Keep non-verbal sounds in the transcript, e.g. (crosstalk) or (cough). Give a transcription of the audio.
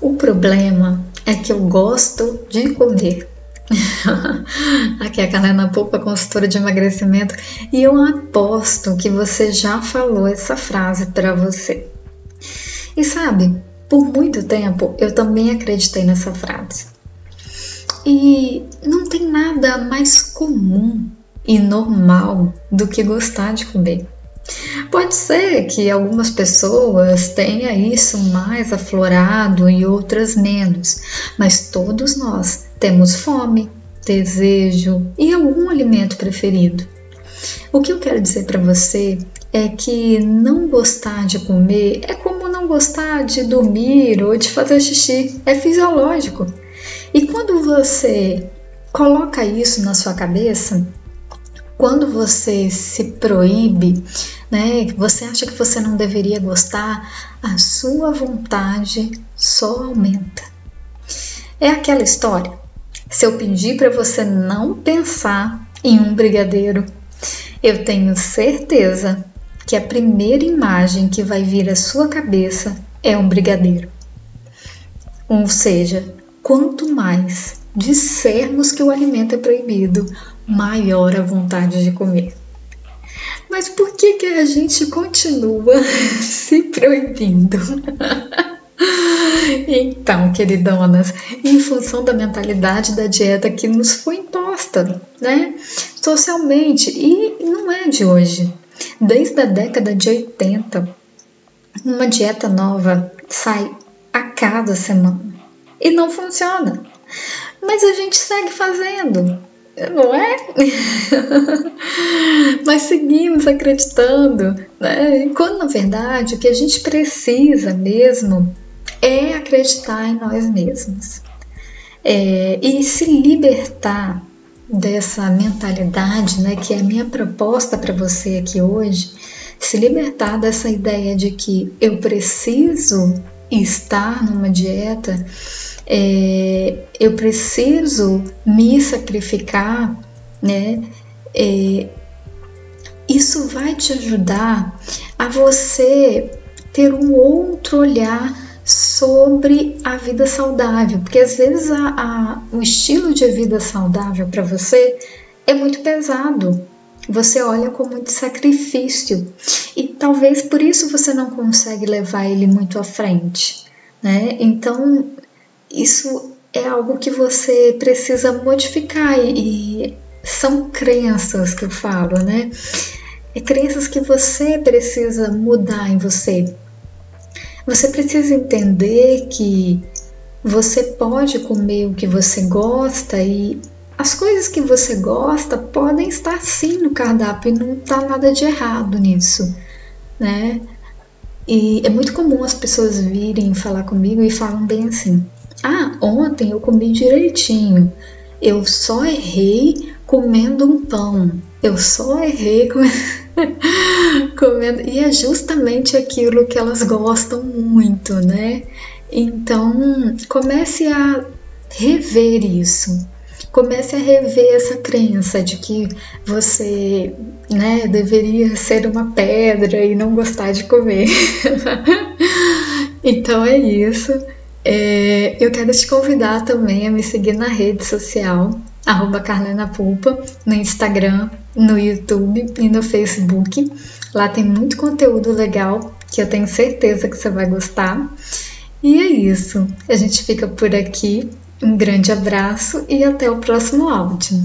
O problema é que eu gosto de comer. (laughs) Aqui é a Carolina Poupa, consultora de emagrecimento, e eu aposto que você já falou essa frase para você. E sabe, por muito tempo eu também acreditei nessa frase. E não tem nada mais comum e normal do que gostar de comer. Pode ser que algumas pessoas tenham isso mais aflorado e outras menos, mas todos nós temos fome, desejo e algum alimento preferido. O que eu quero dizer para você é que não gostar de comer é como não gostar de dormir ou de fazer xixi, é fisiológico. E quando você coloca isso na sua cabeça, quando você se proíbe, né, você acha que você não deveria gostar, a sua vontade só aumenta. É aquela história. Se eu pedir para você não pensar em um brigadeiro, eu tenho certeza que a primeira imagem que vai vir à sua cabeça é um brigadeiro. Ou seja, quanto mais dissermos que o alimento é proibido, maior a vontade de comer. Mas por que, que a gente continua (laughs) se proibindo? (laughs) Então, queridonas, em função da mentalidade da dieta que nos foi imposta, né? Socialmente, e não é de hoje. Desde a década de 80, uma dieta nova sai a cada semana e não funciona. Mas a gente segue fazendo, não é? (laughs) Mas seguimos acreditando, né? Quando na verdade o que a gente precisa mesmo é acreditar em nós mesmos é, e se libertar dessa mentalidade, né? Que é a minha proposta para você aqui hoje, se libertar dessa ideia de que eu preciso estar numa dieta é, eu preciso me sacrificar, né? É, isso vai te ajudar a você ter um outro olhar sobre a vida saudável, porque às vezes a, a, o estilo de vida saudável para você é muito pesado. Você olha com muito sacrifício e talvez por isso você não consegue levar ele muito à frente, né? Então isso é algo que você precisa modificar e, são crenças que eu falo, né? É crenças que você precisa mudar em você. Você precisa entender que você pode comer o que você gosta e as coisas que você gosta podem estar sim no cardápio e não está nada de errado nisso, né? E é muito comum as pessoas virem falar comigo e falam bem assim: ah, ontem eu comi direitinho. Eu só errei comendo um pão. Eu só errei (laughs) comendo. E é justamente aquilo que elas gostam muito, né? Então, comece a rever isso. Comece a rever essa crença de que você né, deveria ser uma pedra e não gostar de comer. (laughs) então é isso. É, eu quero te convidar também a me seguir na rede social, arroba Pulpa, no Instagram, no YouTube e no Facebook. Lá tem muito conteúdo legal que eu tenho certeza que você vai gostar. E é isso. A gente fica por aqui. Um grande abraço e até o próximo áudio.